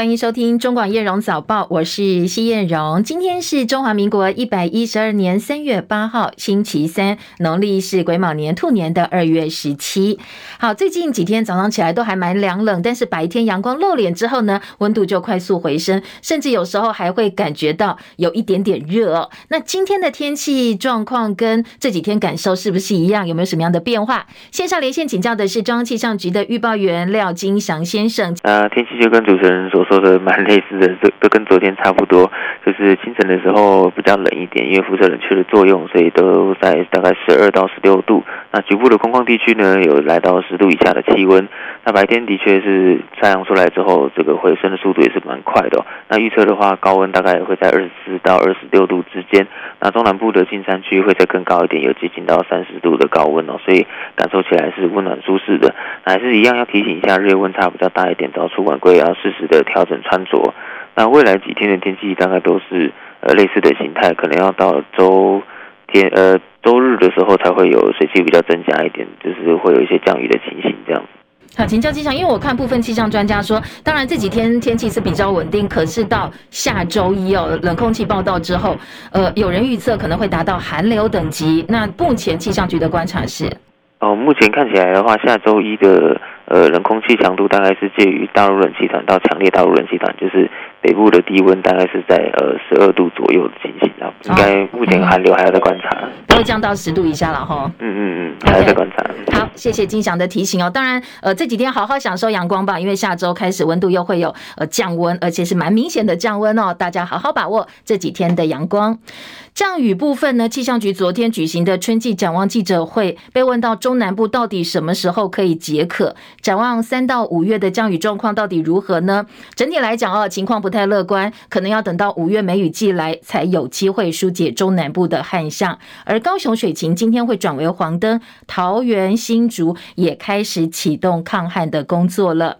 欢迎收听中广叶荣早报，我是西燕荣。今天是中华民国一百一十二年三月八号，星期三，农历是癸卯年兔年的二月十七。好，最近几天早上起来都还蛮凉冷，但是白天阳光露脸之后呢，温度就快速回升，甚至有时候还会感觉到有一点点热哦。那今天的天气状况跟这几天感受是不是一样？有没有什么样的变化？线上连线请教的是中央气象局的预报员廖金祥先生。呃，天气就跟主持人说。说的蛮类似的，都都跟昨天差不多，就是清晨的时候比较冷一点，因为辐射冷却的作用，所以都在大概十二到十六度。那局部的空旷地区呢，有来到十度以下的气温。那白天的确是太阳出来之后，这个回升的速度也是蛮快的。那预测的话，高温大概也会在二十四到二十六度之间。那中南部的近山区会再更高一点，有接近到三十度的高温哦，所以感受起来是温暖舒适的。那还是一样要提醒一下，日夜温差比较大一点，早出晚归要适时的调整穿着。那未来几天的天气大概都是呃类似的形态，可能要到周天呃周日的时候才会有水汽比较增加一点，就是会有一些降雨的情形这样。好，请教气象，因为我看部分气象专家说，当然这几天天气是比较稳定，可是到下周一哦，冷空气报道之后，呃，有人预测可能会达到寒流等级。那目前气象局的观察是，哦，目前看起来的话，下周一的呃冷空气强度大概是介于大陆冷气团到强烈大陆冷气团，就是。北部的低温大概是在呃十二度左右的情形啊，应该目前寒流还要再观察，不会降到十度以下了哈。嗯嗯嗯，还要再观察。Okay. 好，谢谢金祥的提醒哦。当然，呃，这几天好好享受阳光吧，因为下周开始温度又会有呃降温，而且是蛮明显的降温哦。大家好好把握这几天的阳光。降雨部分呢，气象局昨天举行的春季展望记者会，被问到中南部到底什么时候可以解渴，展望三到五月的降雨状况到底如何呢？整体来讲哦，情况不太乐观，可能要等到五月梅雨季来才有机会疏解中南部的旱象。而高雄水情今天会转为黄灯，桃园、新竹也开始启动抗旱的工作了。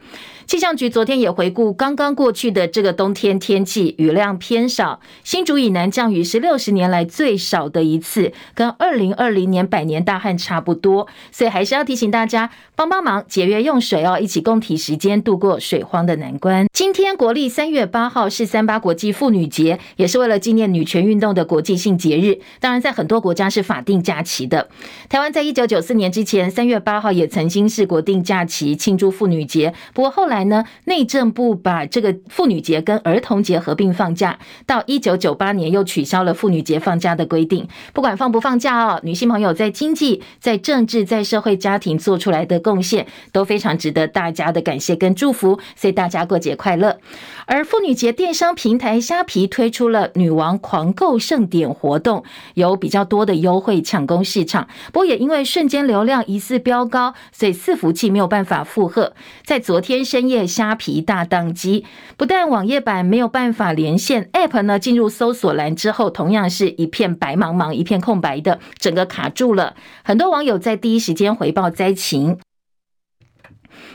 气象局昨天也回顾刚刚过去的这个冬天天气，雨量偏少，新竹以南降雨是六十年来最少的一次，跟二零二零年百年大旱差不多，所以还是要提醒大家帮帮忙节约用水哦，一起共体时间度过水荒的难关。今天国历三月八号是三八国际妇女节，也是为了纪念女权运动的国际性节日，当然在很多国家是法定假期的。台湾在一九九四年之前三月八号也曾经是国定假期庆祝妇女节，不过后来。呢，内政部把这个妇女节跟儿童节合并放假，到一九九八年又取消了妇女节放假的规定。不管放不放假哦，女性朋友在经济、在政治、在社会家庭做出来的贡献，都非常值得大家的感谢跟祝福。所以大家过节快乐。而妇女节电商平台虾皮推出了女王狂购盛典活动，有比较多的优惠抢攻市场。不过也因为瞬间流量疑似飙高，所以伺服器没有办法负荷，在昨天深深。夜虾皮大宕机，不但网页版没有办法连线，App 呢进入搜索栏之后，同样是一片白茫茫，一片空白的，整个卡住了。很多网友在第一时间回报灾情。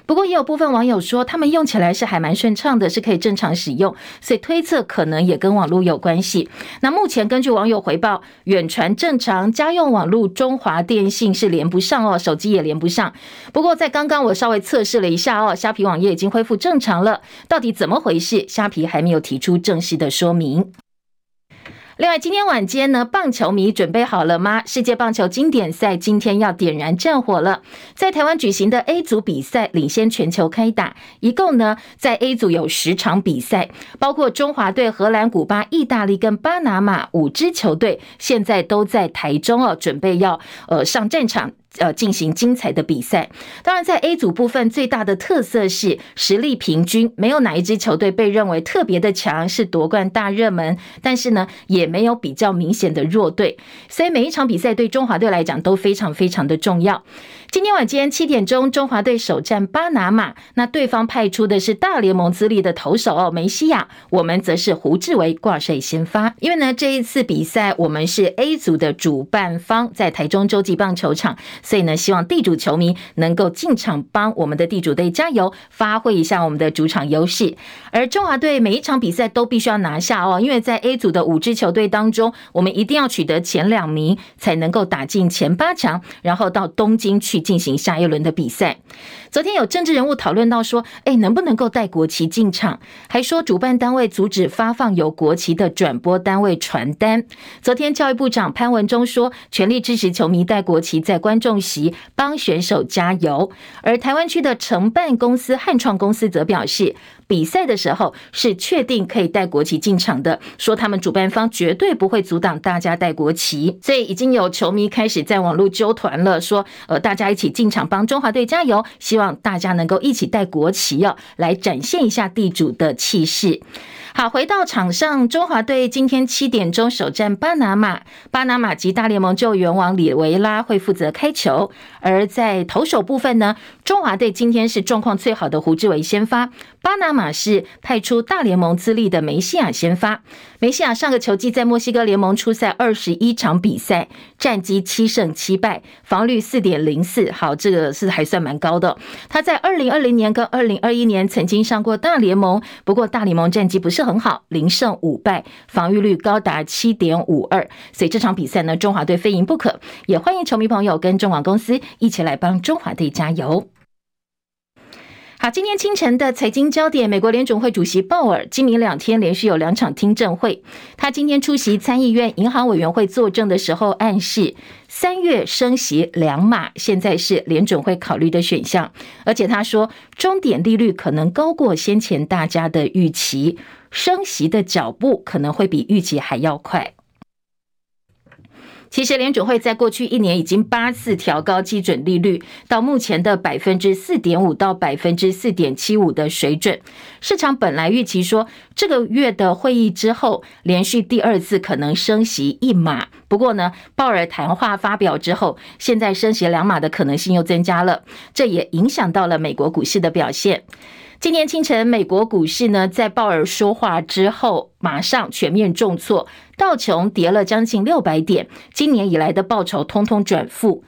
不过也有部分网友说，他们用起来是还蛮顺畅的，是可以正常使用，所以推测可能也跟网络有关系。那目前根据网友回报，远传正常，家用网络中华电信是连不上哦，手机也连不上。不过在刚刚我稍微测试了一下哦，虾皮网页已经恢复正常了。到底怎么回事？虾皮还没有提出正式的说明。另外，今天晚间呢，棒球迷准备好了吗？世界棒球经典赛今天要点燃战火了。在台湾举行的 A 组比赛领先全球开打，一共呢在 A 组有十场比赛，包括中华队、荷兰、古巴、意大利跟巴拿马五支球队，现在都在台中哦，准备要呃上战场。呃，进行精彩的比赛。当然，在 A 组部分，最大的特色是实力平均，没有哪一支球队被认为特别的强，是夺冠大热门。但是呢，也没有比较明显的弱队，所以每一场比赛对中华队来讲都非常非常的重要。今天晚间七点钟，中华队首战巴拿马，那对方派出的是大联盟资历的投手哦，梅西亚。我们则是胡志伟挂帅先发。因为呢，这一次比赛我们是 A 组的主办方，在台中洲际棒球场。所以呢，希望地主球迷能够进场帮我们的地主队加油，发挥一下我们的主场优势。而中华队每一场比赛都必须要拿下哦，因为在 A 组的五支球队当中，我们一定要取得前两名，才能够打进前八强，然后到东京去进行下一轮的比赛。昨天有政治人物讨论到说，哎，能不能够带国旗进场？还说主办单位阻止发放有国旗的转播单位传单。昨天教育部长潘文忠说，全力支持球迷带国旗在观众席帮选手加油。而台湾区的承办公司汉创公司则表示，比赛的时候是确定可以带国旗进场的，说他们主办方绝对不会阻挡大家带国旗。所以已经有球迷开始在网络纠团了，说呃大家一起进场帮中华队加油，希望大家能够一起带国旗哦，来展现一下地主的气势。好，回到场上，中华队今天七点钟首战巴拿马，巴拿马籍大联盟救援王里维拉会负责开球。而在投手部分呢，中华队今天是状况最好的胡志伟先发，巴拿马是派出大联盟资历的梅西亚先发。梅西亚上个球季在墨西哥联盟出赛二十一场比赛，战绩七胜七败，防率四点零四，好，这个是还算蛮高的。他在二零二零年跟二零二一年曾经上过大联盟，不过大联盟战绩不是很好，零胜五败，防御率高达七点五二，所以这场比赛呢，中华队非赢不可。也欢迎球迷朋友跟中广公司一起来帮中华队加油。好，今天清晨的财经焦点，美国联准会主席鲍尔今明两天连续有两场听证会，他今天出席参议院银行委员会作证的时候，暗示三月升息两码，现在是联准会考虑的选项，而且他说终点利率可能高过先前大家的预期。升息的脚步可能会比预期还要快。其实联准会在过去一年已经八次调高基准利率，到目前的百分之四点五到百分之四点七五的水准。市场本来预期说这个月的会议之后，连续第二次可能升息一码。不过呢，鲍尔谈话发表之后，现在升息两码的可能性又增加了，这也影响到了美国股市的表现。今年清晨，美国股市呢，在鲍尔说话之后，马上全面重挫，道琼跌了将近六百点，今年以来的报酬通通转负。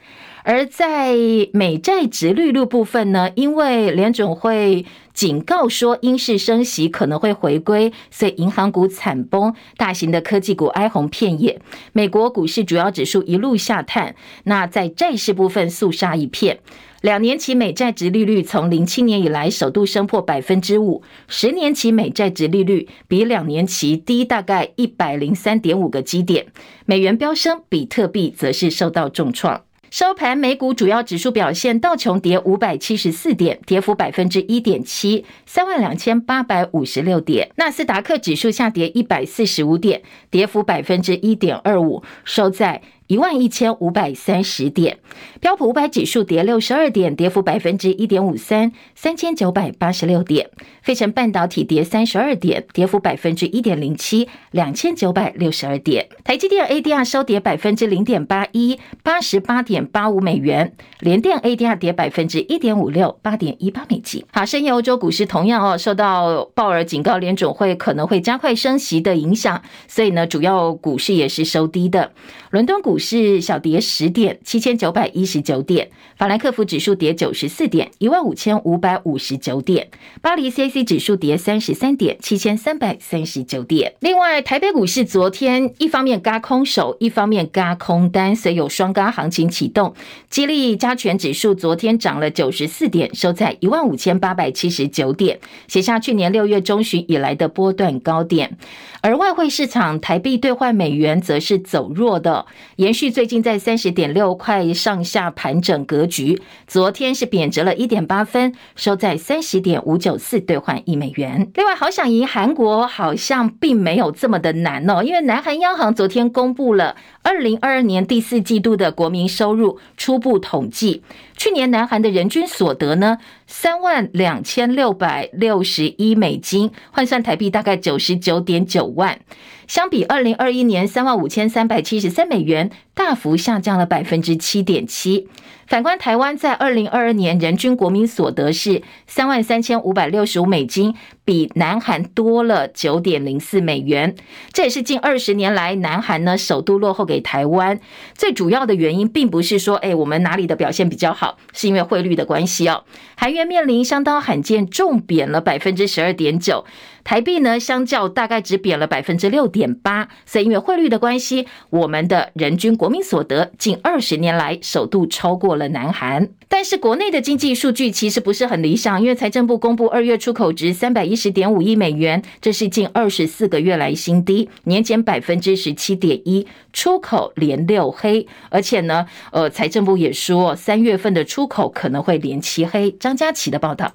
而在美债殖利率部分呢，因为联准会警告说，英式升息可能会回归，所以银行股惨崩，大型的科技股哀鸿遍野。美国股市主要指数一路下探，那在债市部分肃杀一片。两年期美债殖利率从零七年以来首度升破百分之五，十年期美债殖利率比两年期低大概一百零三点五个基点。美元飙升，比特币则是受到重创。收盘，美股主要指数表现，道琼跌五百七十四点，跌幅百分之一点七，三万两千八百五十六点。纳斯达克指数下跌一百四十五点，跌幅百分之一点二五，收在。一万一千五百三十点，标普五百指数跌六十二点，跌幅百分之一点五三，三千九百八十六点。费城半导体跌三十二点，跌幅百分之一点零七，两千九百六十二点。台积电 ADR 收跌百分之零点八一，八十八点八五美元。联电 ADR 跌百分之一点五六，八点一八美金。好，深夜欧洲股市同样哦，受到鲍尔警告联总会可能会加快升息的影响，所以呢，主要股市也是收低的。伦敦股股市小跌十点，七千九百一十九点；法兰克福指数跌九十四点，一万五千五百五十九点；巴黎 CAC 指数跌三十三点，七千三百三十九点。另外，台北股市昨天一方面轧空手，一方面轧空单，所以有双轧行情启动。激励加权指数昨天涨了九十四点，收在一万五千八百七十九点，写下去年六月中旬以来的波段高点。而外汇市场台币兑换美元则是走弱的。延续最近在三十点六块上下盘整格局，昨天是贬值了一点八分，收在三十点五九四兑换一美元。另外，好想赢韩国好像并没有这么的难哦，因为南韩央行昨天公布了二零二二年第四季度的国民收入初步统计，去年南韩的人均所得呢，三万两千六百六十一美金，换算台币大概九十九点九万。相比二零二一年三万五千三百七十三美元，大幅下降了百分之七点七。反观台湾，在二零二二年人均国民所得是三万三千五百六十五美金，比南韩多了九点零四美元。这也是近二十年来南韩呢首度落后给台湾。最主要的原因，并不是说，哎，我们哪里的表现比较好，是因为汇率的关系哦。韩元面临相当罕见重贬了百分之十二点九。台币呢，相较大概只贬了百分之六点八，所以因为汇率的关系，我们的人均国民所得近二十年来首度超过了南韩。但是国内的经济数据其实不是很理想，因为财政部公布二月出口值三百一十点五亿美元，这是近二十四个月来新低，年减百分之十七点一，出口连六黑。而且呢，呃，财政部也说三月份的出口可能会连七黑。张佳琪的报道。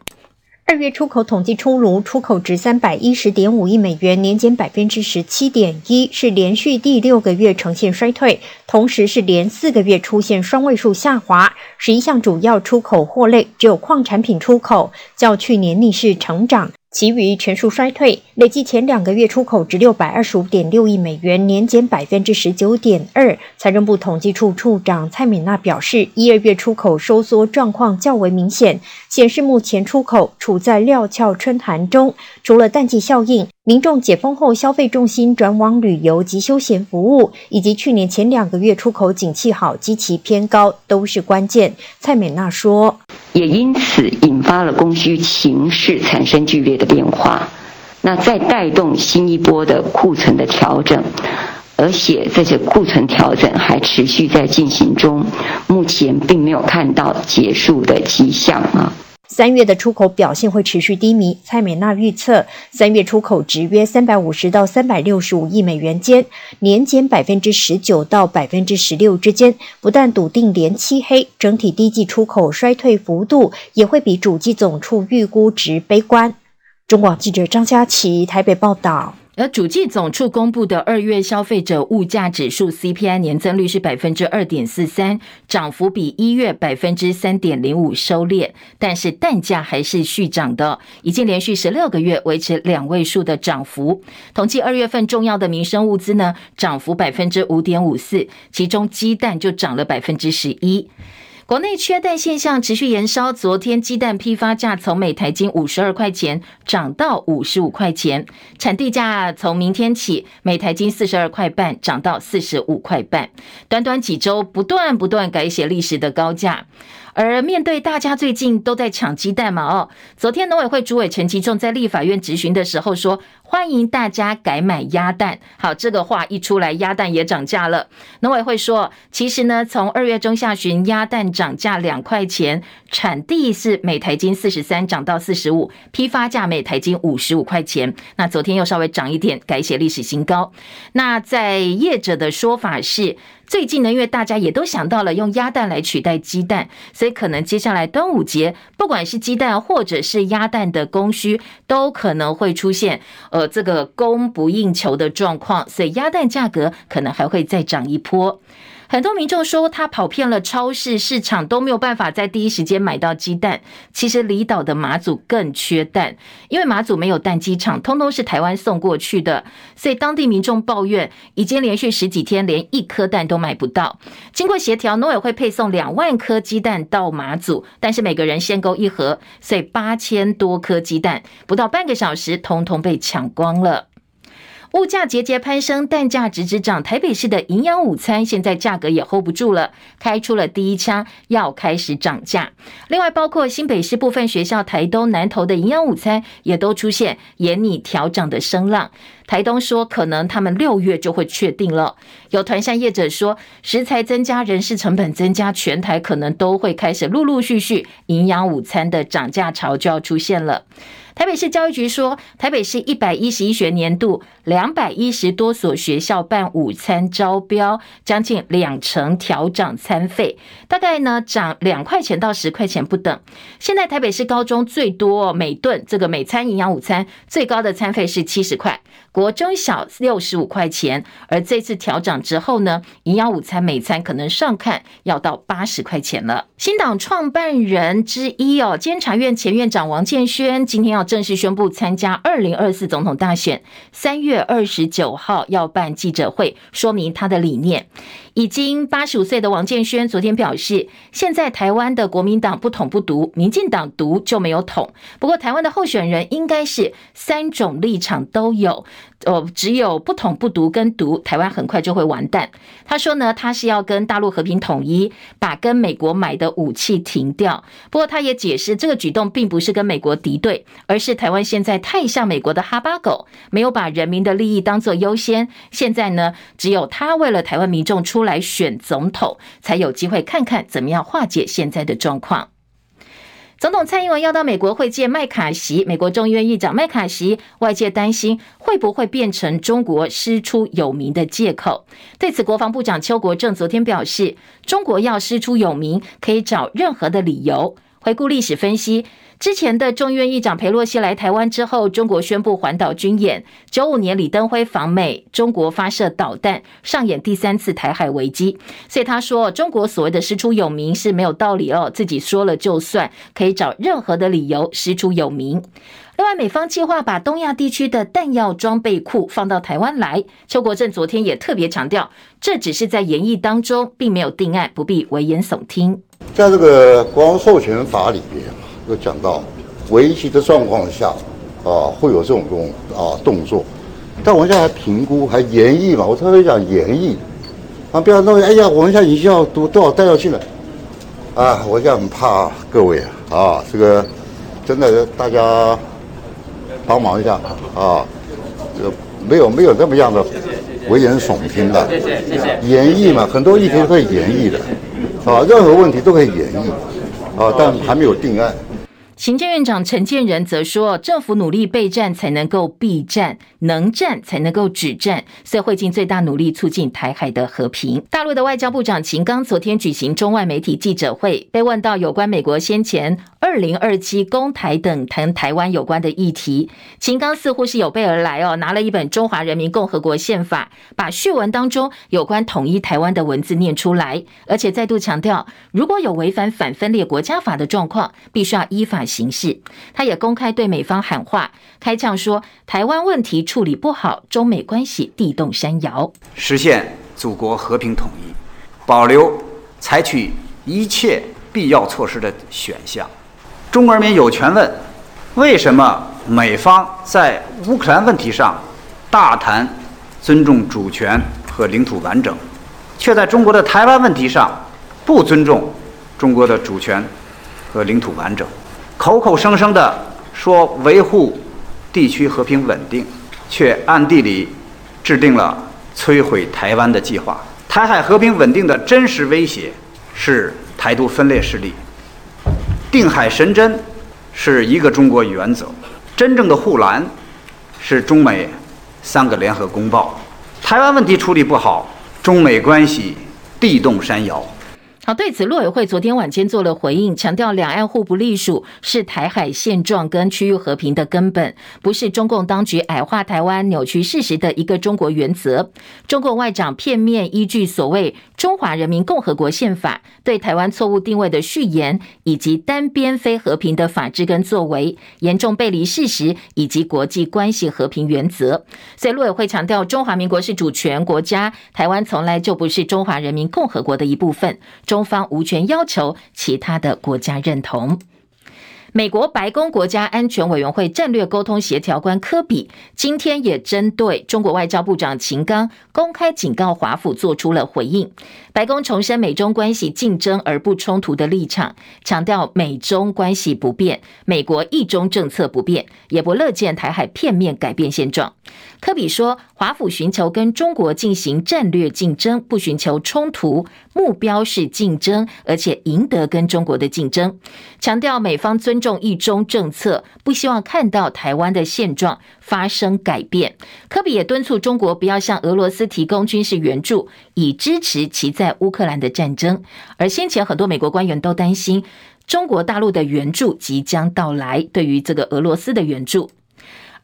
二月出口统计出炉，出口值三百一十点五亿美元，年减百分之十七点一，是连续第六个月呈现衰退，同时是连四个月出现双位数下滑。十一项主要出口货类，只有矿产品出口较去年逆势成长。其余全数衰退，累计前两个月出口值六百二十五点六亿美元，年减百分之十九点二。财政部统计处处长蔡敏娜表示，一二月出口收缩状况较为明显，显示目前出口处在料峭春寒中。除了淡季效应，民众解封后消费重心转往旅游及休闲服务，以及去年前两个月出口景气好、基期偏高，都是关键。蔡美娜说。也因此引发了供需情势产生剧烈的变化，那再带动新一波的库存的调整，而且这些库存调整还持续在进行中，目前并没有看到结束的迹象啊。三月的出口表现会持续低迷，蔡美娜预测三月出口值约三百五十到三百六十五亿美元间，年减百分之十九到百分之十六之间。不但笃定连漆黑，整体低季出口衰退幅度也会比主机总处预估值悲观。中广记者张佳琪台北报道。而主计总处公布的二月消费者物价指数 CPI 年增率是百分之二点四三，涨幅比一月百分之三点零五收敛，但是蛋价还是续涨的，已经连续十六个月维持两位数的涨幅。统计二月份重要的民生物资呢，涨幅百分之五点五四，其中鸡蛋就涨了百分之十一。国内缺蛋现象持续延烧，昨天鸡蛋批发价从每台斤五十二块钱涨到五十五块钱，产地价从明天起每台斤四十二块半涨到四十五块半，短短几周不断不断改写历史的高价。而面对大家最近都在抢鸡蛋嘛，哦，昨天农委会主委陈其仲在立法院质询的时候说，欢迎大家改买鸭蛋。好，这个话一出来，鸭蛋也涨价了。农委会说，其实呢，从二月中下旬鸭蛋涨价两块钱，产地是每台斤四十三涨到四十五，批发价每台斤五十五块钱。那昨天又稍微涨一点，改写历史新高。那在业者的说法是。最近呢，因为大家也都想到了用鸭蛋来取代鸡蛋，所以可能接下来端午节，不管是鸡蛋或者是鸭蛋的供需，都可能会出现呃这个供不应求的状况，所以鸭蛋价格可能还会再涨一波。很多民众说，他跑遍了超市、市场都没有办法在第一时间买到鸡蛋。其实离岛的马祖更缺蛋，因为马祖没有蛋鸡场，通通是台湾送过去的，所以当地民众抱怨，已经连续十几天连一颗蛋都买不到。经过协调，农委会配送两万颗鸡蛋到马祖，但是每个人限购一盒，所以八千多颗鸡蛋不到半个小时，通通被抢光了。物价节节攀升，蛋价直直涨。台北市的营养午餐现在价格也 hold 不住了，开出了第一枪，要开始涨价。另外，包括新北市部分学校、台东、南投的营养午餐也都出现严拟调涨的声浪。台东说，可能他们六月就会确定了。有团膳业者说，食材增加、人事成本增加，全台可能都会开始陆陆续续营养午餐的涨价潮就要出现了。台北市教育局说，台北市一百一十一学年度两百一十多所学校办午餐招标，将近两成调涨餐费，大概呢涨两块钱到十块钱不等。现在台北市高中最多每顿这个每餐营养午餐最高的餐费是七十块，国国中小六十五块钱。而这次调涨之后呢，营养午餐每餐可能上看要到八十块钱了。新党创办人之一哦，监察院前院长王建煊今天要。正式宣布参加二零二四总统大选，三月二十九号要办记者会，说明他的理念。已经八十五岁的王建煊昨天表示，现在台湾的国民党不统不独，民进党独就没有统。不过，台湾的候选人应该是三种立场都有。哦，只有不统不独跟独，台湾很快就会完蛋。他说呢，他是要跟大陆和平统一，把跟美国买的武器停掉。不过，他也解释，这个举动并不是跟美国敌对，而是台湾现在太像美国的哈巴狗，没有把人民的利益当作优先。现在呢，只有他为了台湾民众出来选总统，才有机会看看怎么样化解现在的状况。总统蔡英文要到美国会见麦卡锡，美国众议院议长麦卡锡，外界担心会不会变成中国师出有名的借口。对此，国防部长邱国正昨天表示，中国要师出有名，可以找任何的理由。回顾历史分析。之前的众院议长裴洛西来台湾之后，中国宣布环岛军演。九五年李登辉访美，中国发射导弹，上演第三次台海危机。所以他说，中国所谓的师出有名是没有道理哦，自己说了就算，可以找任何的理由师出有名。另外，美方计划把东亚地区的弹药装备库放到台湾来。邱国正昨天也特别强调，这只是在研议当中，并没有定案，不必危言耸听。在这个国防授权法里边。有讲到危急的状况下，啊，会有这种这种啊动作，但我现在还评估还研议嘛，我特别讲研议，啊，不要认为哎呀，我们现在已经要多多少弹药进来，啊，我现在很怕各位啊，这个真的大家帮忙一下啊，这个没有没有这么样的危言耸听的，研议嘛，很多议题都可以研议的，啊，任何问题都可以研议，啊，但还没有定案。行政院长陈建仁则说：“政府努力备战，才能够避战；能战，才能够止战。所以会尽最大努力促进台海的和平。”大陆的外交部长秦刚昨天举行中外媒体记者会，被问到有关美国先前二零二七公台等谈台湾有关的议题，秦刚似乎是有备而来哦，拿了一本《中华人民共和国宪法》，把序文当中有关统一台湾的文字念出来，而且再度强调，如果有违反反分裂国家法的状况，必须要依法。行事，他也公开对美方喊话，开呛说台湾问题处理不好，中美关系地动山摇。实现祖国和平统一，保留采取一切必要措施的选项。中国人民有权问：为什么美方在乌克兰问题上大谈尊重主权和领土完整，却在中国的台湾问题上不尊重中国的主权和领土完整？口口声声的说维护地区和平稳定，却暗地里制定了摧毁台湾的计划。台海和平稳定的真实威胁是台独分裂势力，定海神针是一个中国原则，真正的护栏是中美三个联合公报。台湾问题处理不好，中美关系地动山摇。好，对此，陆委会昨天晚间做了回应，强调两岸互不隶属是台海现状跟区域和平的根本，不是中共当局矮化台湾、扭曲事实的一个中国原则。中共外长片面依据所谓《中华人民共和国宪法》对台湾错误定位的序言，以及单边非和平的法治跟作为，严重背离事实以及国际关系和平原则。所以，陆委会强调，中华民国是主权国家，台湾从来就不是中华人民共和国的一部分。中方无权要求其他的国家认同。美国白宫国家安全委员会战略沟通协调官科比今天也针对中国外交部长秦刚公开警告华府做出了回应。白宫重申美中关系竞争而不冲突的立场，强调美中关系不变，美国一中政策不变，也不乐见台海片面改变现状。科比说，华府寻求跟中国进行战略竞争，不寻求冲突，目标是竞争，而且赢得跟中国的竞争。强调美方尊重一中政策，不希望看到台湾的现状发生改变。科比也敦促中国不要向俄罗斯提供军事援助，以支持其在乌克兰的战争。而先前很多美国官员都担心中国大陆的援助即将到来，对于这个俄罗斯的援助。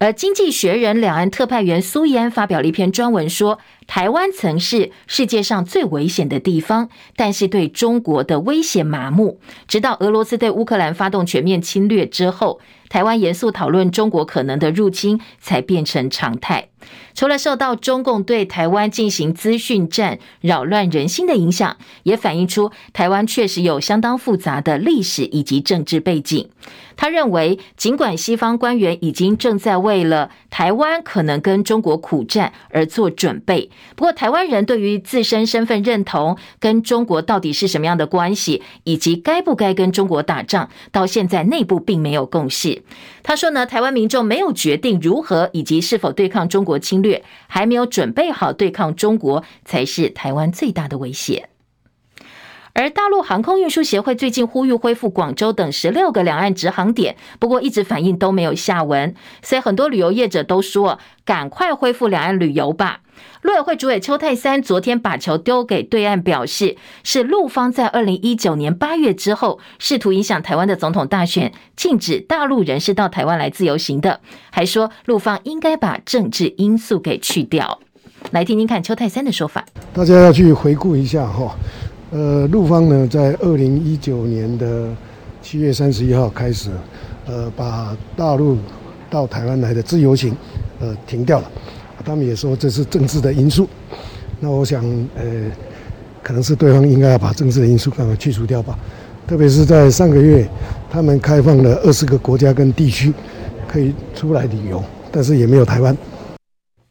而《经济学人》两岸特派员苏伊安发表了一篇专文说，说台湾曾是世界上最危险的地方，但是对中国的威胁麻木，直到俄罗斯对乌克兰发动全面侵略之后。台湾严肃讨论中国可能的入侵，才变成常态。除了受到中共对台湾进行资讯战、扰乱人心的影响，也反映出台湾确实有相当复杂的历史以及政治背景。他认为，尽管西方官员已经正在为了台湾可能跟中国苦战而做准备，不过台湾人对于自身身份认同、跟中国到底是什么样的关系，以及该不该跟中国打仗，到现在内部并没有共识。他说呢，台湾民众没有决定如何以及是否对抗中国侵略，还没有准备好对抗中国，才是台湾最大的威胁。而大陆航空运输协会最近呼吁恢复广州等十六个两岸直航点，不过一直反应都没有下文，所以很多旅游业者都说，赶快恢复两岸旅游吧。陆委会主委邱泰三昨天把球丢给对岸，表示是陆方在二零一九年八月之后试图影响台湾的总统大选，禁止大陆人士到台湾来自由行的，还说陆方应该把政治因素给去掉。来听听看邱泰三的说法。大家要去回顾一下哈，呃，陆方呢在二零一九年的七月三十一号开始，呃，把大陆到台湾来的自由行，呃，停掉了。他们也说这是政治的因素，那我想，呃，可能是对方应该要把政治的因素赶快去除掉吧。特别是在上个月，他们开放了二十个国家跟地区可以出来旅游，但是也没有台湾。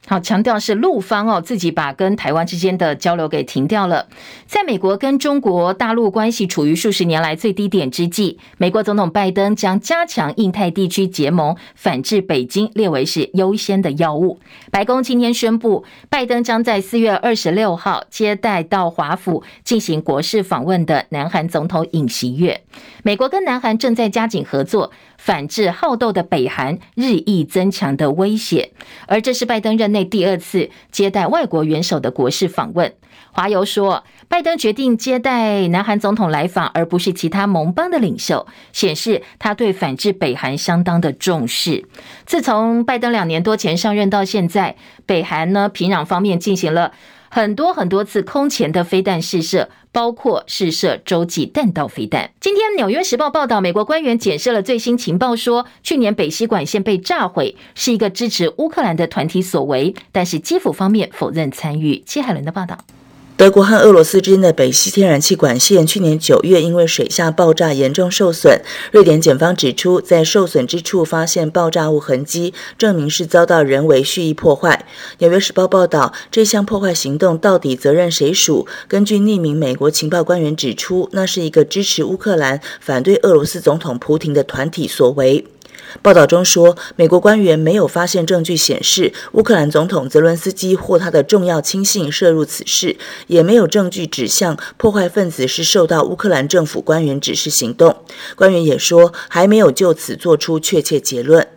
好，强调是陆方哦，自己把跟台湾之间的交流给停掉了。在美国跟中国大陆关系处于数十年来最低点之际，美国总统拜登将加强印太地区结盟，反制北京列为是优先的要务。白宫今天宣布，拜登将在四月二十六号接待到华府进行国事访问的南韩总统尹锡悦。美国跟南韩正在加紧合作。反制好斗的北韩日益增强的威胁，而这是拜登任内第二次接待外国元首的国事访问。华邮说，拜登决定接待南韩总统来访，而不是其他盟邦的领袖，显示他对反制北韩相当的重视。自从拜登两年多前上任到现在，北韩呢，平壤方面进行了很多很多次空前的飞弹试射。包括试射洲际弹道飞弹。今天《纽约时报》报道，美国官员检视了最新情报，说去年北溪管线被炸毁是一个支持乌克兰的团体所为，但是基辅方面否认参与。戚海伦的报道。德国和俄罗斯之间的北溪天然气管线去年九月因为水下爆炸严重受损。瑞典检方指出，在受损之处发现爆炸物痕迹，证明是遭到人为蓄意破坏。纽约时报报道，这项破坏行动到底责任谁属？根据匿名美国情报官员指出，那是一个支持乌克兰、反对俄罗斯总统普廷的团体所为。报道中说，美国官员没有发现证据显示乌克兰总统泽伦斯基或他的重要亲信涉入此事，也没有证据指向破坏分子是受到乌克兰政府官员指示行动。官员也说，还没有就此做出确切结论。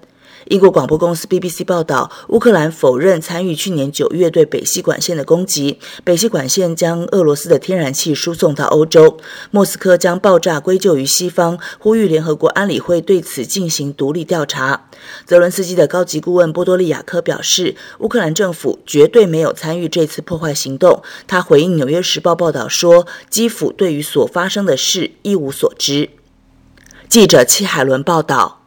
英国广播公司 BBC 报道，乌克兰否认参与去年九月对北溪管线的攻击。北溪管线将俄罗斯的天然气输送到欧洲。莫斯科将爆炸归咎于西方，呼吁联合国安理会对此进行独立调查。泽伦斯基的高级顾问波多利亚科表示，乌克兰政府绝对没有参与这次破坏行动。他回应《纽约时报》报道说，基辅对于所发生的事一无所知。记者戚海伦报道。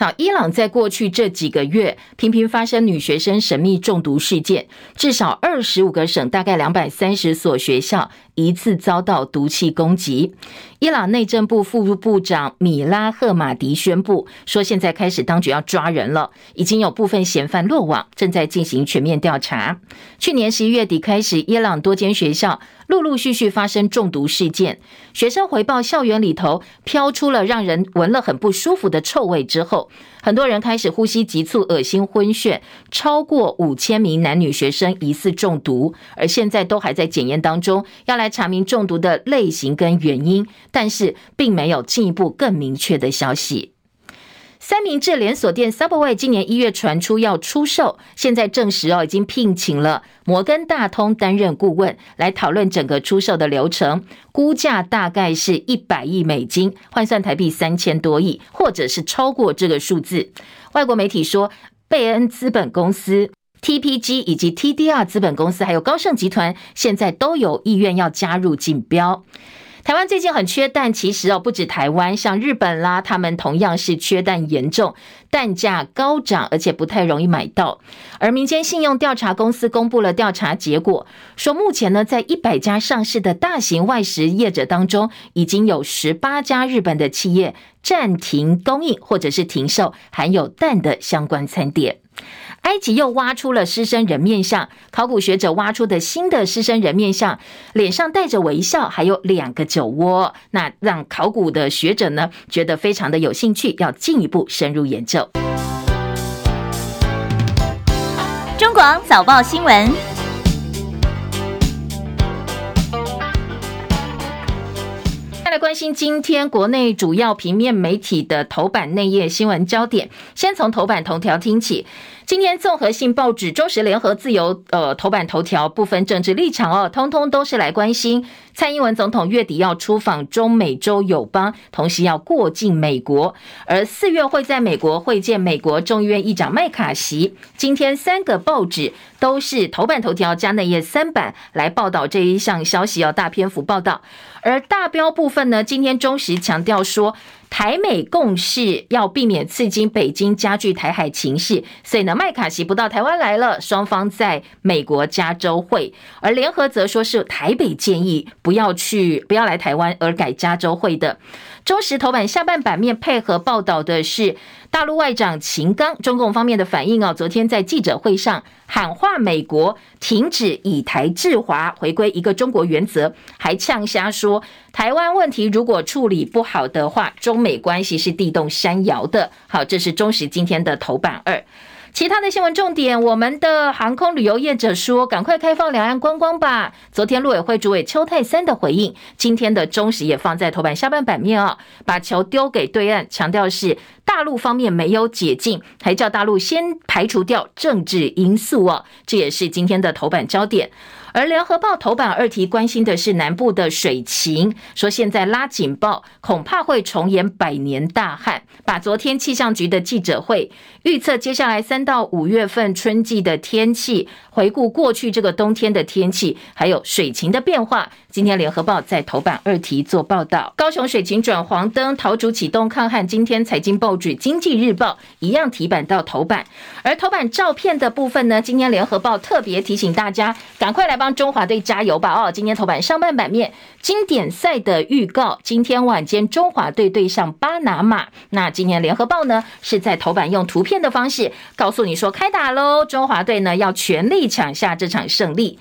那伊朗在过去这几个月频频发生女学生神秘中毒事件，至少二十五个省，大概两百三十所学校一次遭到毒气攻击。伊朗内政部副部长米拉赫马迪宣布说，现在开始当局要抓人了，已经有部分嫌犯落网，正在进行全面调查。去年十一月底开始，伊朗多间学校陆陆续续发生中毒事件，学生回报校园里头飘出了让人闻了很不舒服的臭味之后，很多人开始呼吸急促、恶心、昏眩，超过五千名男女学生疑似中毒，而现在都还在检验当中，要来查明中毒的类型跟原因。但是并没有进一步更明确的消息。三明治连锁店 Subway 今年一月传出要出售，现在证实哦，已经聘请了摩根大通担任顾问来讨论整个出售的流程，估价大概是一百亿美金，换算台币三千多亿，或者是超过这个数字。外国媒体说，贝恩资本公司。TPG 以及 TDR 资本公司，还有高盛集团，现在都有意愿要加入竞标。台湾最近很缺蛋，其实哦，不止台湾，像日本啦，他们同样是缺蛋严重，蛋价高涨，而且不太容易买到。而民间信用调查公司公布了调查结果，说目前呢，在一百家上市的大型外食业者当中，已经有十八家日本的企业暂停供应或者是停售含有蛋的相关餐点。埃及又挖出了狮身人面像，考古学者挖出的新的狮身人面像，脸上带着微笑，还有两个酒窝，那让考古的学者呢觉得非常的有兴趣，要进一步深入研究。中广早报新闻。来关心今天国内主要平面媒体的头版内页新闻焦点，先从头版头条听起。今天综合性报纸《中时联合自由》呃头版头条不分政治立场哦，通通都是来关心蔡英文总统月底要出访中美洲友邦，同时要过境美国，而四月会在美国会见美国众议院议长麦卡锡。今天三个报纸都是头版头条加内页三版来报道这一项消息，要大篇幅报道。而大标部分呢，今天中时强调说，台美共事要避免刺激北京加剧台海情势，所以呢，麦卡锡不到台湾来了，双方在美国加州会。而联合则说是台北建议不要去，不要来台湾，而改加州会的。中时头版下半版面配合报道的是大陆外长秦刚，中共方面的反应哦，昨天在记者会上喊话美国停止以台制华，回归一个中国原则，还呛瞎说台湾问题如果处理不好的话，中美关系是地动山摇的。好，这是中时今天的头版二。其他的新闻重点，我们的航空旅游业者说，赶快开放两岸观光吧。昨天陆委会主委邱泰三的回应，今天的中时也放在头版下半版面啊，把球丢给对岸，强调是大陆方面没有解禁，还叫大陆先排除掉政治因素哦，这也是今天的头版焦点。而联合报头版二题关心的是南部的水情，说现在拉警报，恐怕会重演百年大旱。把昨天气象局的记者会预测接下来三到五月份春季的天气，回顾过去这个冬天的天气，还有水情的变化。今天联合报在头版二题做报道，高雄水情转黄灯，桃竹启动抗旱。今天财经报纸经济日报一样提版到头版，而头版照片的部分呢，今天联合报特别提醒大家，赶快来。帮中华队加油吧！哦，今天头版上半版面经典赛的预告，今天晚间中华队对上巴拿马。那今天联合报呢是在头版用图片的方式告诉你说开打喽，中华队呢要全力抢下这场胜利。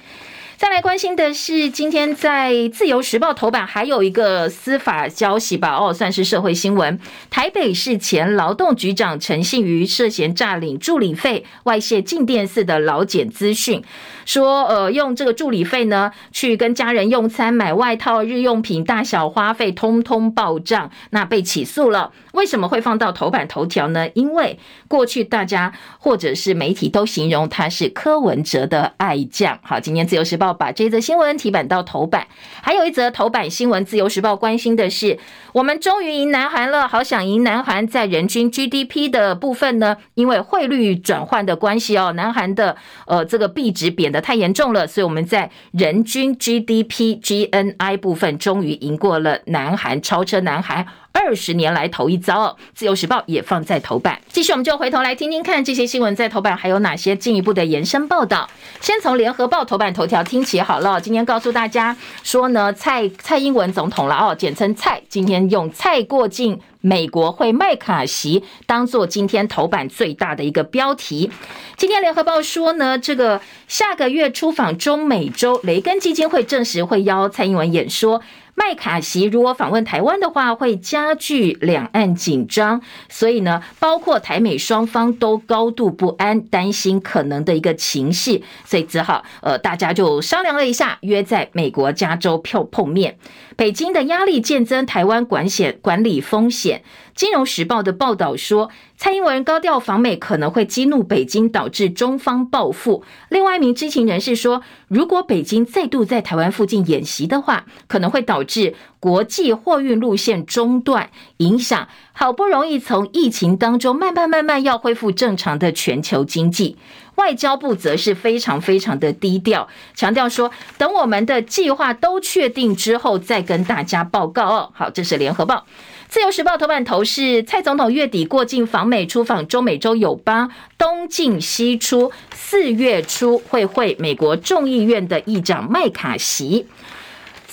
再来关心的是，今天在《自由时报》头版还有一个司法消息吧？哦，算是社会新闻。台北市前劳动局长陈信瑜涉嫌诈领助理费，外泄静电寺的劳检资讯，说呃用这个助理费呢去跟家人用餐、买外套、日用品，大小花费通通报账，那被起诉了。为什么会放到头版头条呢？因为过去大家或者是媒体都形容他是柯文哲的爱将。好，今天《自由时报》。把这则新闻提版到头版，还有一则头版新闻，《自由时报》关心的是，我们终于赢南韩了，好想赢南韩。在人均 GDP 的部分呢，因为汇率转换的关系哦，南韩的呃这个币值贬得太严重了，所以我们在人均 GDP GNI 部分终于赢过了南韩，超车南韩。二十年来头一遭哦，自由时报也放在头版。继续，我们就回头来听听看这些新闻在头版还有哪些进一步的延伸报道。先从联合报头版头条听起好了。今天告诉大家说呢，蔡蔡英文总统了哦，简称蔡，今天用蔡过境美国会麦卡锡当做今天头版最大的一个标题。今天联合报说呢，这个下个月出访中美洲，雷根基金会证实会邀蔡英文演说。麦卡锡如果访问台湾的话，会加剧两岸紧张，所以呢，包括台美双方都高度不安，担心可能的一个情势，所以只好呃，大家就商量了一下，约在美国加州碰碰面。北京的压力渐增，台湾管险管理风险。金融时报的报道说，蔡英文高调访美可能会激怒北京，导致中方报复。另外一名知情人士说，如果北京再度在台湾附近演习的话，可能会导致国际货运路线中断，影响好不容易从疫情当中慢慢慢慢要恢复正常的全球经济。外交部则是非常非常的低调，强调说，等我们的计划都确定之后再跟大家报告哦。好，这是联合报。自由时报头版头是蔡总统月底过境访美，出访中美洲友邦，东进西出，四月初会会美国众议院的议长麦卡锡。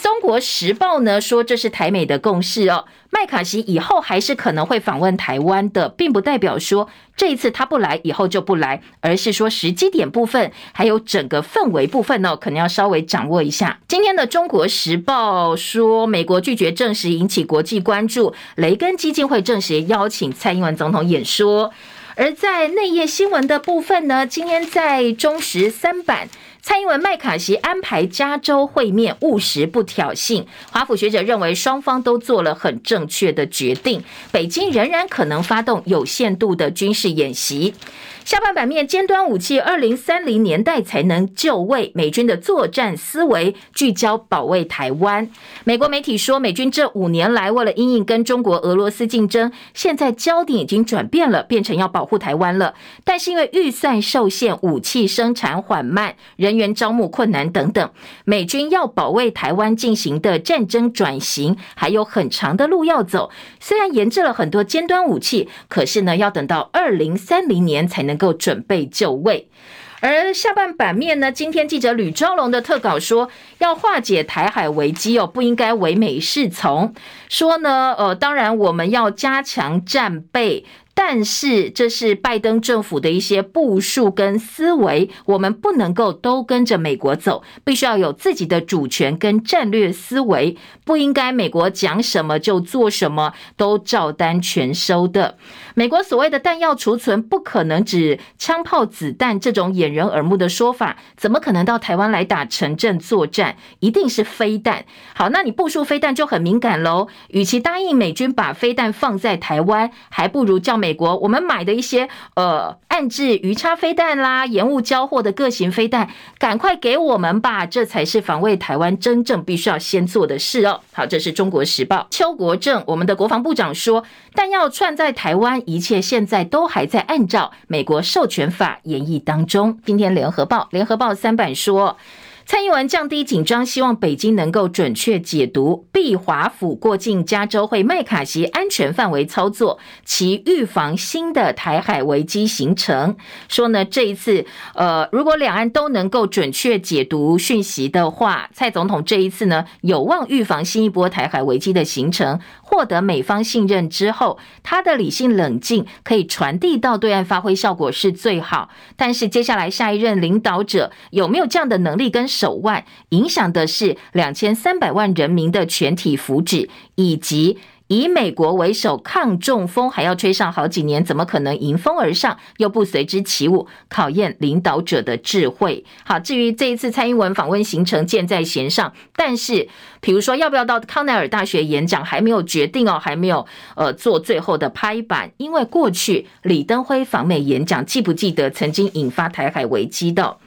中国时报呢说，这是台美的共识哦。麦卡锡以后还是可能会访问台湾的，并不代表说这一次他不来，以后就不来，而是说时机点部分，还有整个氛围部分呢，可能要稍微掌握一下。今天的中国时报说，美国拒绝证实引起国际关注，雷根基金会证实邀请蔡英文总统演说。而在内页新闻的部分呢，今天在中时三版。蔡英文麦卡锡安排加州会面，务实不挑衅。华府学者认为双方都做了很正确的决定。北京仍然可能发动有限度的军事演习。下半版面，尖端武器二零三零年代才能就位。美军的作战思维聚焦保卫台湾。美国媒体说，美军这五年来为了因应跟中国、俄罗斯竞争，现在焦点已经转变了，变成要保护台湾了。但是因为预算受限，武器生产缓慢，人员招募困难等等，美军要保卫台湾进行的战争转型还有很长的路要走。虽然研制了很多尖端武器，可是呢，要等到二零三零年才能。能够准备就位，而下半版面呢？今天记者吕昭龙的特稿说，要化解台海危机哦，不应该唯美是从。说呢，呃，当然我们要加强战备。但是这是拜登政府的一些部署跟思维，我们不能够都跟着美国走，必须要有自己的主权跟战略思维，不应该美国讲什么就做什么，都照单全收的。美国所谓的弹药储存，不可能指枪炮子弹这种掩人耳目的说法，怎么可能到台湾来打城镇作战？一定是飞弹。好，那你部署飞弹就很敏感喽。与其答应美军把飞弹放在台湾，还不如叫美。美国，我们买的一些呃暗置鱼叉飞弹啦，延误交货的各型飞弹，赶快给我们吧，这才是防卫台湾真正必须要先做的事哦。好，这是中国时报，邱国正，我们的国防部长说，弹药串在台湾，一切现在都还在按照美国授权法演绎当中。今天联合报，联合报三版说。蔡英文降低紧张，希望北京能够准确解读，避华府过境加州会麦卡锡安全范围操作，其预防新的台海危机形成。说呢，这一次，呃，如果两岸都能够准确解读讯息的话，蔡总统这一次呢，有望预防新一波台海危机的形成。获得美方信任之后，他的理性冷静可以传递到对岸，发挥效果是最好。但是接下来下一任领导者有没有这样的能力跟手腕，影响的是两千三百万人民的全体福祉以及。以美国为首抗中风还要吹上好几年，怎么可能迎风而上又不随之起舞？考验领导者的智慧。好，至于这一次蔡英文访问行程箭在弦上，但是比如说要不要到康奈尔大学演讲还没有决定哦，还没有呃做最后的拍板，因为过去李登辉访美演讲记不记得曾经引发台海危机的？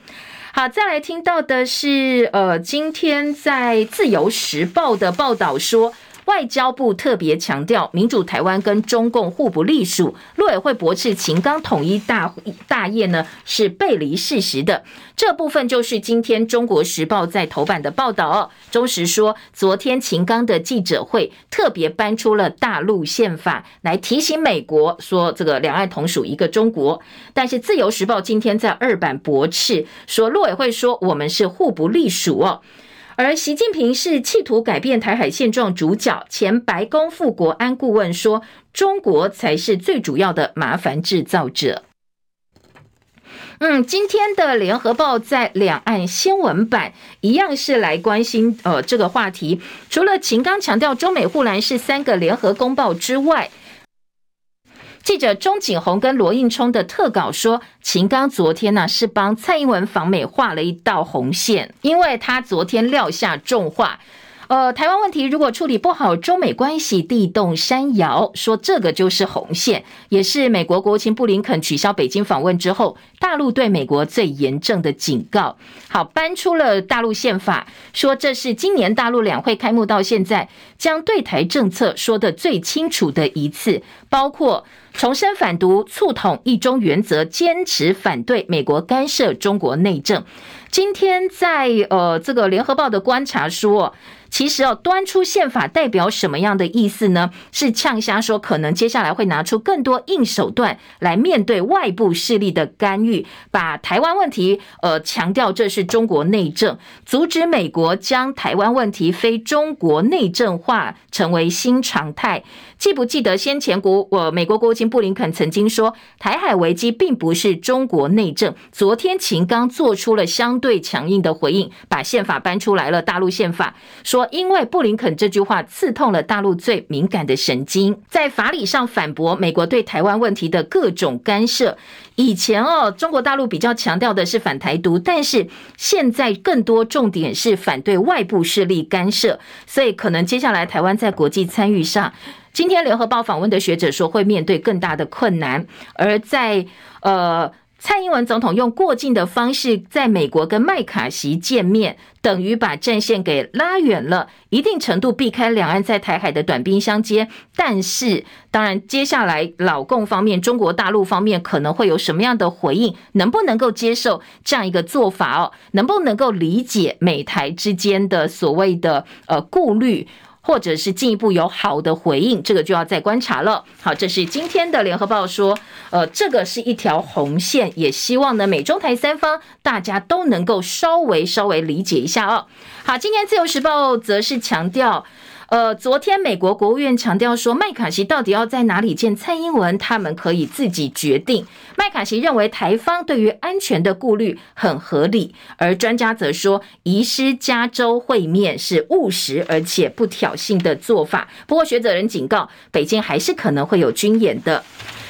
好，再来听到的是呃今天在自由时报的报道说。外交部特别强调，民主台湾跟中共互不隶属，陆委会驳斥秦刚统一大大业呢是背离事实的。这部分就是今天中国时报在头版的报道哦。中时说，昨天秦刚的记者会特别搬出了大陆宪法来提醒美国说，这个两岸同属一个中国。但是自由时报今天在二版驳斥说，陆委会说我们是互不隶属哦。而习近平是企图改变台海现状主角。前白宫副国安顾问说：“中国才是最主要的麻烦制造者。”嗯，今天的联合报在两岸新闻版一样是来关心呃这个话题。除了秦刚强调中美护栏是三个联合公报之外，记者钟景红跟罗应聪的特稿说，秦刚昨天呢是帮蔡英文访美画了一道红线，因为他昨天撂下重话，呃，台湾问题如果处理不好，中美关系地动山摇，说这个就是红线，也是美国国务卿布林肯取消北京访问之后，大陆对美国最严正的警告。好，搬出了大陆宪法，说这是今年大陆两会开幕到现在将对台政策说得最清楚的一次，包括重申反独、促统一中原则，坚持反对美国干涉中国内政。今天在呃这个联合报的观察说，其实哦，端出宪法代表什么样的意思呢？是呛瞎说，可能接下来会拿出更多硬手段来面对外部势力的干预，把台湾问题呃强调这是中国内政，阻止美国将台湾问题非中国内政化成为新常态。记不记得先前国呃美国国务卿布林肯曾经说，台海危机并不是中国内政。昨天秦刚做出了相对强硬的回应，把宪法搬出来了，大陆宪法说，因为布林肯这句话刺痛了大陆最敏感的神经，在法理上反驳美国对台湾问题的各种干涉。以前哦，中国大陆比较强调的是反台独，但是现在更多重点是反对外部势力干涉，所以可能接下来台湾在国际参与上。今天联合报访问的学者说，会面对更大的困难。而在呃，蔡英文总统用过境的方式在美国跟麦卡锡见面，等于把战线给拉远了，一定程度避开两岸在台海的短兵相接。但是，当然接下来老共方面、中国大陆方面可能会有什么样的回应？能不能够接受这样一个做法哦？能不能够理解美台之间的所谓的呃顾虑？或者是进一步有好的回应，这个就要再观察了。好，这是今天的联合报说，呃，这个是一条红线，也希望呢，美中台三方大家都能够稍微稍微理解一下哦。好，今天自由时报则是强调。呃，昨天美国国务院强调说，麦卡锡到底要在哪里见蔡英文，他们可以自己决定。麦卡锡认为台方对于安全的顾虑很合理，而专家则说，移师加州会面是务实而且不挑衅的做法。不过学者人警告，北京还是可能会有军演的。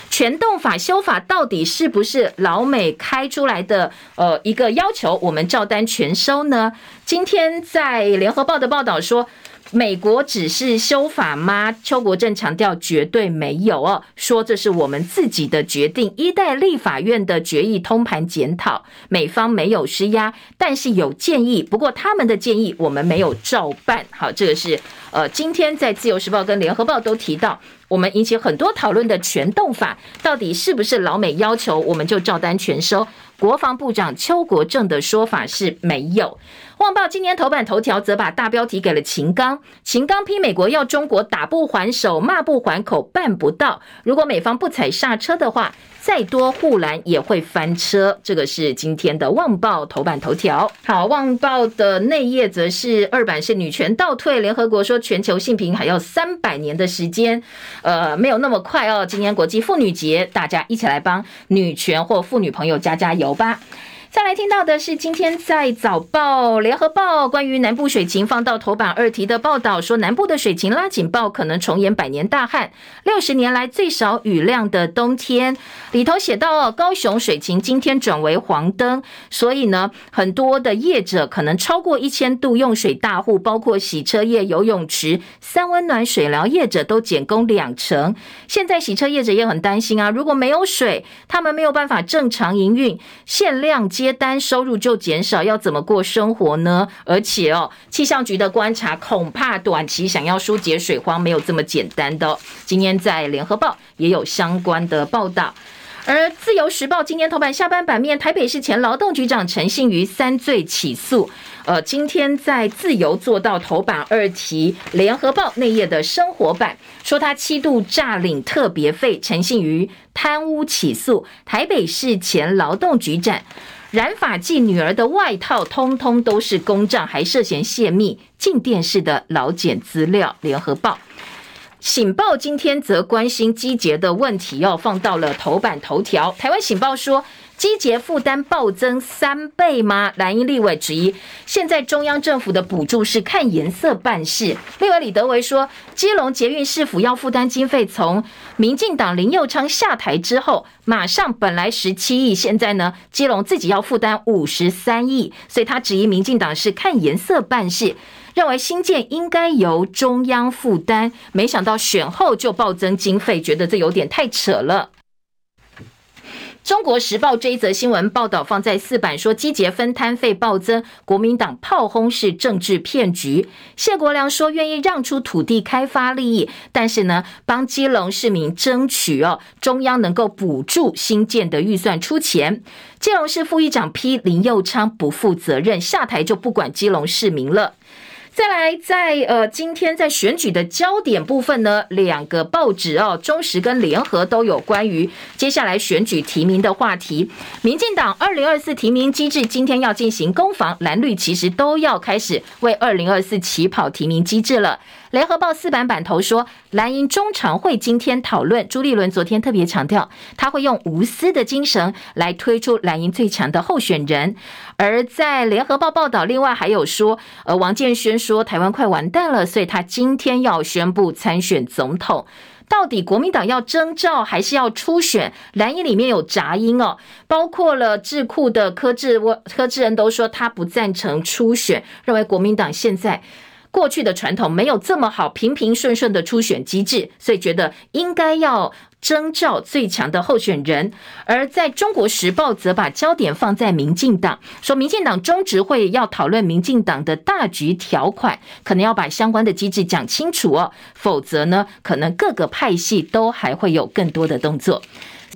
全动法修法到底是不是老美开出来的呃一个要求？我们照单全收呢？今天在联合报的报道说。美国只是修法吗？邱国正强调绝对没有哦，说这是我们自己的决定。一代立法院的决议通盘检讨，美方没有施压，但是有建议。不过他们的建议我们没有照办。好，这个是呃，今天在自由时报跟联合报都提到，我们引起很多讨论的全动法，到底是不是老美要求，我们就照单全收。国防部长邱国正的说法是没有。《旺报》今年头版头条则把大标题给了秦刚，秦刚批美国要中国打不还手、骂不还口，办不到。如果美方不踩刹车的话，再多护栏也会翻车。这个是今天的《旺报》头版头条。好，《旺报》的内页则是二版是女权倒退，联合国说全球性平还要三百年的时间，呃，没有那么快哦。今年国际妇女节，大家一起来帮女权或妇女朋友加加油吧。再来听到的是今天在早报、联合报关于南部水情放到头版二题的报道，说南部的水情拉警报，可能重演百年大旱，六十年来最少雨量的冬天。里头写到，高雄水情今天转为黄灯，所以呢，很多的业者可能超过一千度用水大户，包括洗车业、游泳池、三温暖、水疗业者都减工两成。现在洗车业者也很担心啊，如果没有水，他们没有办法正常营运，限量。接单收入就减少，要怎么过生活呢？而且哦，气象局的观察恐怕短期想要疏解水荒没有这么简单的。今天在联合报也有相关的报道，而自由时报今天头版下半版面，台北市前劳动局长陈信妤三罪起诉。呃，今天在自由做到头版二题，联合报内页的生活版说他七度诈领特别费，陈信妤贪污起诉台北市前劳动局长。染发剂女儿的外套，通通都是公账，还涉嫌泄密进电视的老检资料。联合报、醒报今天则关心机捷的问题，要放到了头版头条。台湾醒报说。基捷负担暴增三倍吗？蓝营立委质疑，现在中央政府的补助是看颜色办事。立委李德维说，基隆捷运市府要负担经费，从民进党林右昌下台之后，马上本来十七亿，现在呢，基隆自己要负担五十三亿，所以他质疑民进党是看颜色办事。认为新建应该由中央负担，没想到选后就暴增经费，觉得这有点太扯了。中国时报这一则新闻报道放在四版，说基捷分摊费暴增，国民党炮轰是政治骗局。谢国良说愿意让出土地开发利益，但是呢，帮基隆市民争取哦，中央能够补助新建的预算出钱。基隆市副议长批林佑昌不负责任，下台就不管基隆市民了。再来在，呃，今天在选举的焦点部分呢，两个报纸哦，中时跟联合都有关于接下来选举提名的话题。民进党二零二四提名机制今天要进行攻防，蓝绿其实都要开始为二零二四起跑提名机制了。联合报四版版头说，蓝营中常会今天讨论，朱立伦昨天特别强调，他会用无私的精神来推出蓝营最强的候选人。而在联合报报道，另外还有说，呃，王建煊说台湾快完蛋了，所以他今天要宣布参选总统。到底国民党要征召还是要初选？蓝营里面有杂音哦，包括了智库的柯志柯志恩都说他不赞成初选，认为国民党现在。过去的传统没有这么好，平平顺顺的初选机制，所以觉得应该要征召最强的候选人。而在中国时报则把焦点放在民进党，说民进党中执会要讨论民进党的大局条款，可能要把相关的机制讲清楚哦，否则呢，可能各个派系都还会有更多的动作。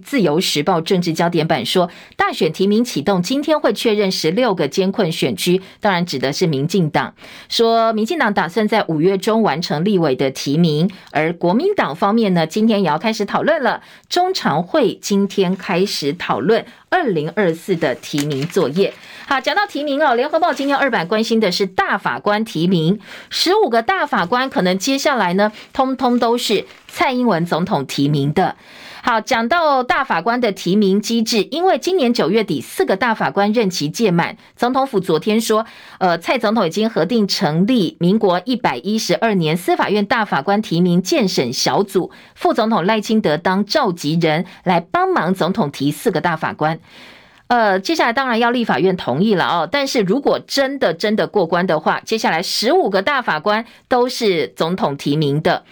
自由时报政治焦点版说，大选提名启动，今天会确认十六个艰困选区，当然指的是民进党。说民进党打算在五月中完成立委的提名，而国民党方面呢，今天也要开始讨论了。中常会今天开始讨论二零二四的提名作业。好，讲到提名哦，联合报今天二版关心的是大法官提名，十五个大法官可能接下来呢，通通都是蔡英文总统提名的。好，讲到大法官的提名机制，因为今年九月底四个大法官任期届满，总统府昨天说，呃，蔡总统已经核定成立民国一百一十二年司法院大法官提名荐审小组，副总统赖清德当召集人来帮忙总统提四个大法官。呃，接下来当然要立法院同意了哦，但是如果真的真的过关的话，接下来十五个大法官都是总统提名的。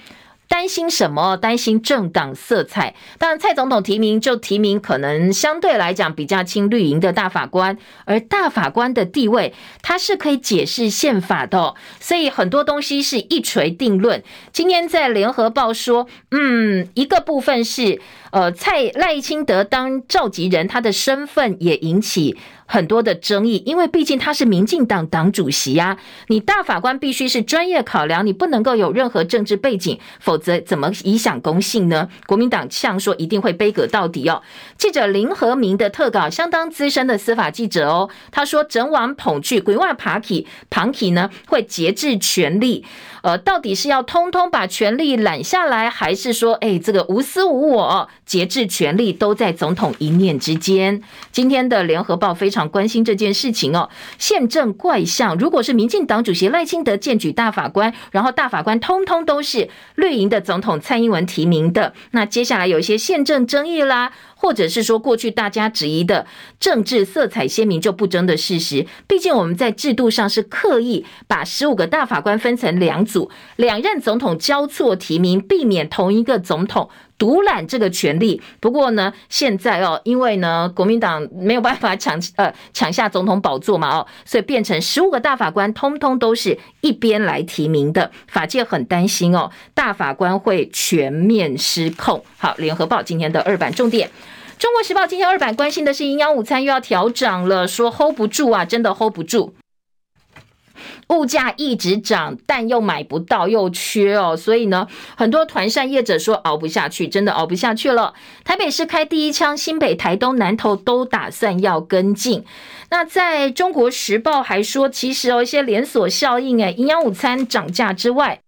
担心什么？担心政党色彩。当然，蔡总统提名就提名可能相对来讲比较亲绿营的大法官，而大法官的地位，他是可以解释宪法的，所以很多东西是一锤定论。今天在联合报说，嗯，一个部分是。呃，蔡赖清德当召集人，他的身份也引起很多的争议，因为毕竟他是民进党党主席呀。你大法官必须是专业考量，你不能够有任何政治背景，否则怎么影响公信呢？国民党呛说一定会杯葛到底哦。记者林和明的特稿，相当资深的司法记者哦，他说整晚捧去鬼外爬起庞起呢，会节制权力。呃，到底是要通通把权力揽下来，还是说，哎，这个无私无我，节制权力都在总统一念之间？今天的联合报非常关心这件事情哦。宪政怪象，如果是民进党主席赖清德荐举大法官，然后大法官通通都是绿营的总统蔡英文提名的，那接下来有一些宪政争议啦。或者是说，过去大家质疑的政治色彩鲜明就不争的事实，毕竟我们在制度上是刻意把十五个大法官分成两组，两任总统交错提名，避免同一个总统独揽这个权利。不过呢，现在哦，因为呢国民党没有办法抢 呃抢下总统宝座嘛哦，所以变成十五个大法官通通都是一边来提名的，法界很担心哦，大法官会全面失控。好，联合报今天的二版重点。中国时报今天二版关心的是营养午餐又要调涨了，说 hold 不住啊，真的 hold 不住，物价一直涨，但又买不到，又缺哦，所以呢，很多团扇业者说熬不下去，真的熬不下去了。台北市开第一枪，新北、台东、南投都打算要跟进。那在中国时报还说，其实哦一些连锁效应，诶，营养午餐涨价之外。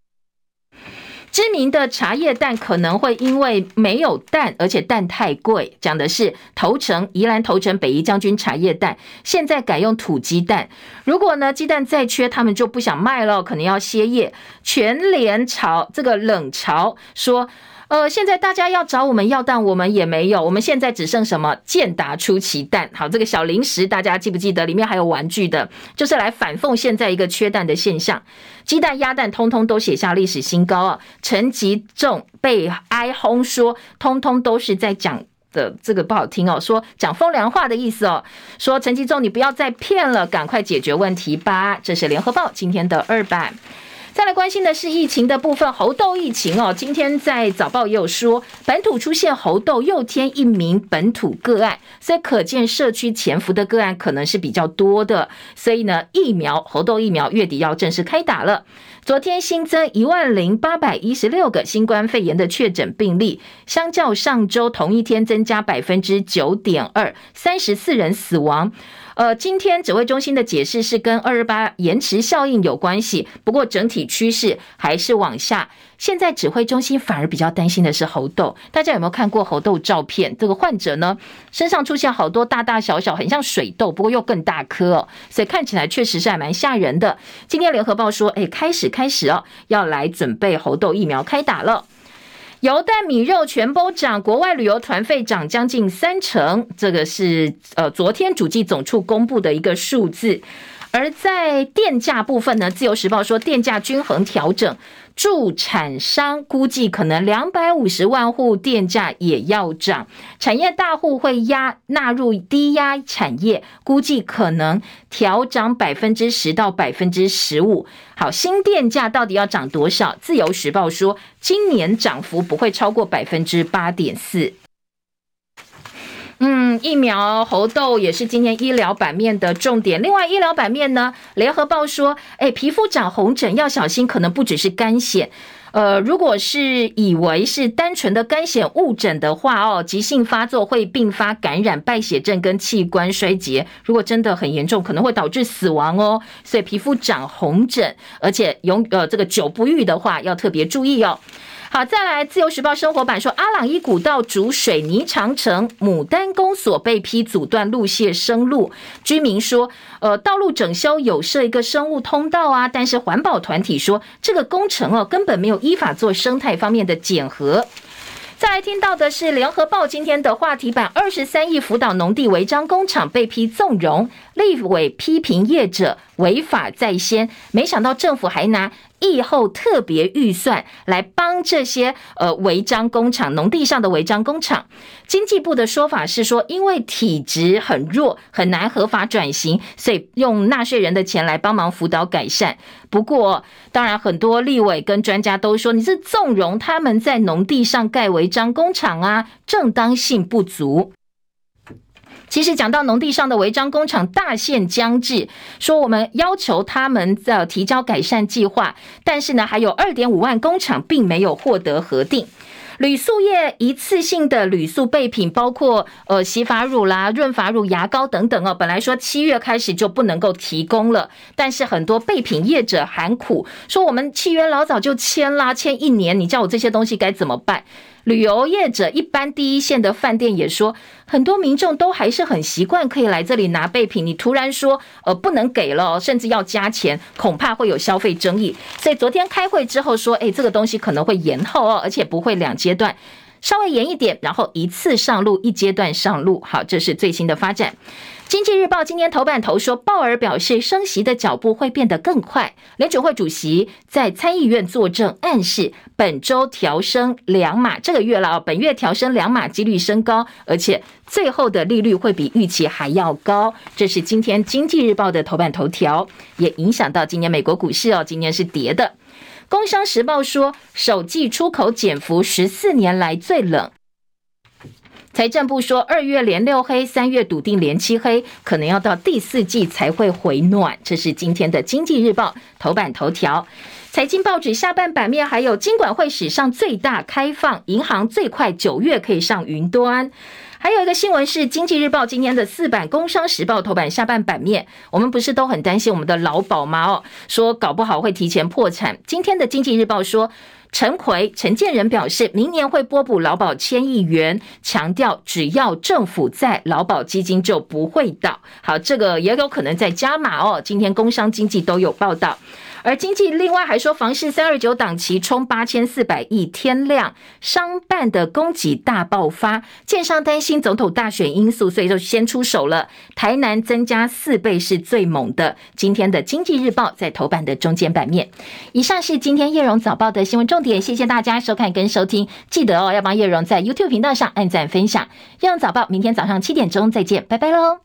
知名的茶叶蛋可能会因为没有蛋，而且蛋太贵。讲的是头城宜兰头城北宜将军茶叶蛋，现在改用土鸡蛋。如果呢鸡蛋再缺，他们就不想卖了，可能要歇业。全联潮这个冷潮说。呃，现在大家要找我们要蛋，我们也没有。我们现在只剩什么健达出奇蛋。好，这个小零食大家记不记得？里面还有玩具的，就是来反讽现在一个缺蛋的现象。鸡蛋、鸭蛋通通都写下历史新高啊！陈吉仲被挨轰说，通通都是在讲的这个不好听哦，说讲风凉话的意思哦。说陈吉仲，你不要再骗了，赶快解决问题吧。这是联合报今天的二版。再来关心的是疫情的部分，猴痘疫情哦。今天在早报也有说，本土出现猴痘，又添一名本土个案，所以可见社区潜伏的个案可能是比较多的。所以呢，疫苗猴痘疫苗月底要正式开打了。昨天新增一万零八百一十六个新冠肺炎的确诊病例，相较上周同一天增加百分之九点二，三十四人死亡。呃，今天指挥中心的解释是跟二二八延迟效应有关系，不过整体趋势还是往下。现在指挥中心反而比较担心的是猴痘，大家有没有看过猴痘照片？这个患者呢，身上出现好多大大小小，很像水痘，不过又更大颗哦，所以看起来确实是还蛮吓人的。今天联合报说，哎，开始开始哦，要来准备猴痘疫苗开打了。油蛋米肉全部涨，国外旅游团费涨将近三成，这个是呃昨天主计总处公布的一个数字。而在电价部分呢，自由时报说电价均衡调整。助产商估计可能两百五十万户电价也要涨，产业大户会压纳入低压产业，估计可能调涨百分之十到百分之十五。好，新电价到底要涨多少？自由时报说，今年涨幅不会超过百分之八点四。嗯，疫苗猴痘也是今天医疗版面的重点。另外，医疗版面呢，联合报说，哎，皮肤长红疹要小心，可能不只是干癣。呃，如果是以为是单纯的干癣误诊的话，哦，急性发作会并发感染、败血症跟器官衰竭。如果真的很严重，可能会导致死亡哦。所以，皮肤长红疹，而且永呃这个久不愈的话，要特别注意哦。好，再来，《自由时报》生活版说，阿朗伊古道主水泥长城，牡丹公所被批阻断路线生路，居民说，呃，道路整修有设一个生物通道啊，但是环保团体说，这个工程哦，根本没有依法做生态方面的检核。再来听到的是《联合报》今天的话题版：二十三亿福岛农地违章工厂被批纵容，立委批评业者违法在先，没想到政府还拿疫后特别预算来帮这些呃违章工厂农地上的违章工厂。经济部的说法是说，因为体质很弱，很难合法转型，所以用纳税人的钱来帮忙辅导改善。不过，当然很多立委跟专家都说，你是纵容他们在农地上盖违章工厂啊，正当性不足。其实讲到农地上的违章工厂大限将至，说我们要求他们在提交改善计划，但是呢，还有二点五万工厂并没有获得核定。铝塑业一次性的铝塑备品，包括呃洗发乳啦、润发乳、牙膏等等哦。本来说七月开始就不能够提供了，但是很多备品业者喊苦，说我们契约老早就签啦，签一年，你叫我这些东西该怎么办？旅游业者一般第一线的饭店也说，很多民众都还是很习惯可以来这里拿备品。你突然说呃不能给了，甚至要加钱，恐怕会有消费争议。所以昨天开会之后说，哎，这个东西可能会延后哦，而且不会两阶段，稍微严一点，然后一次上路，一阶段上路。好，这是最新的发展。经济日报今天头版头说，鲍尔表示升息的脚步会变得更快。联准会主席在参议院作证，暗示本周调升两码，这个月了，本月调升两码几率升高，而且最后的利率会比预期还要高。这是今天经济日报的头版头条，也影响到今年美国股市哦，今年是跌的。工商时报说，首季出口减幅十四年来最冷。财政部说，二月连六黑，三月笃定连七黑，可能要到第四季才会回暖。这是今天的《经济日报》头版头条。财经报纸下半版面还有金管会史上最大开放，银行最快九月可以上云端。还有一个新闻是《经济日报》今天的四版《工商时报》头版下半版面，我们不是都很担心我们的劳保吗？哦，说搞不好会提前破产。今天的《经济日报》说。陈奎、陈建仁表示，明年会拨补劳保千亿元，强调只要政府在，劳保基金就不会倒。好，这个也有可能在加码哦。今天工商经济都有报道，而经济另外还说，房市三二九档期冲八千四百亿天量，商办的供给大爆发，建商担心总统大选因素，所以就先出手了。台南增加四倍是最猛的。今天的经济日报在头版的中间版面。以上是今天叶荣早报的新闻重点，谢谢大家收看跟收听，记得哦要帮叶荣在 YouTube 频道上按赞分享。叶荣早报明天早上七点钟再见，拜拜喽。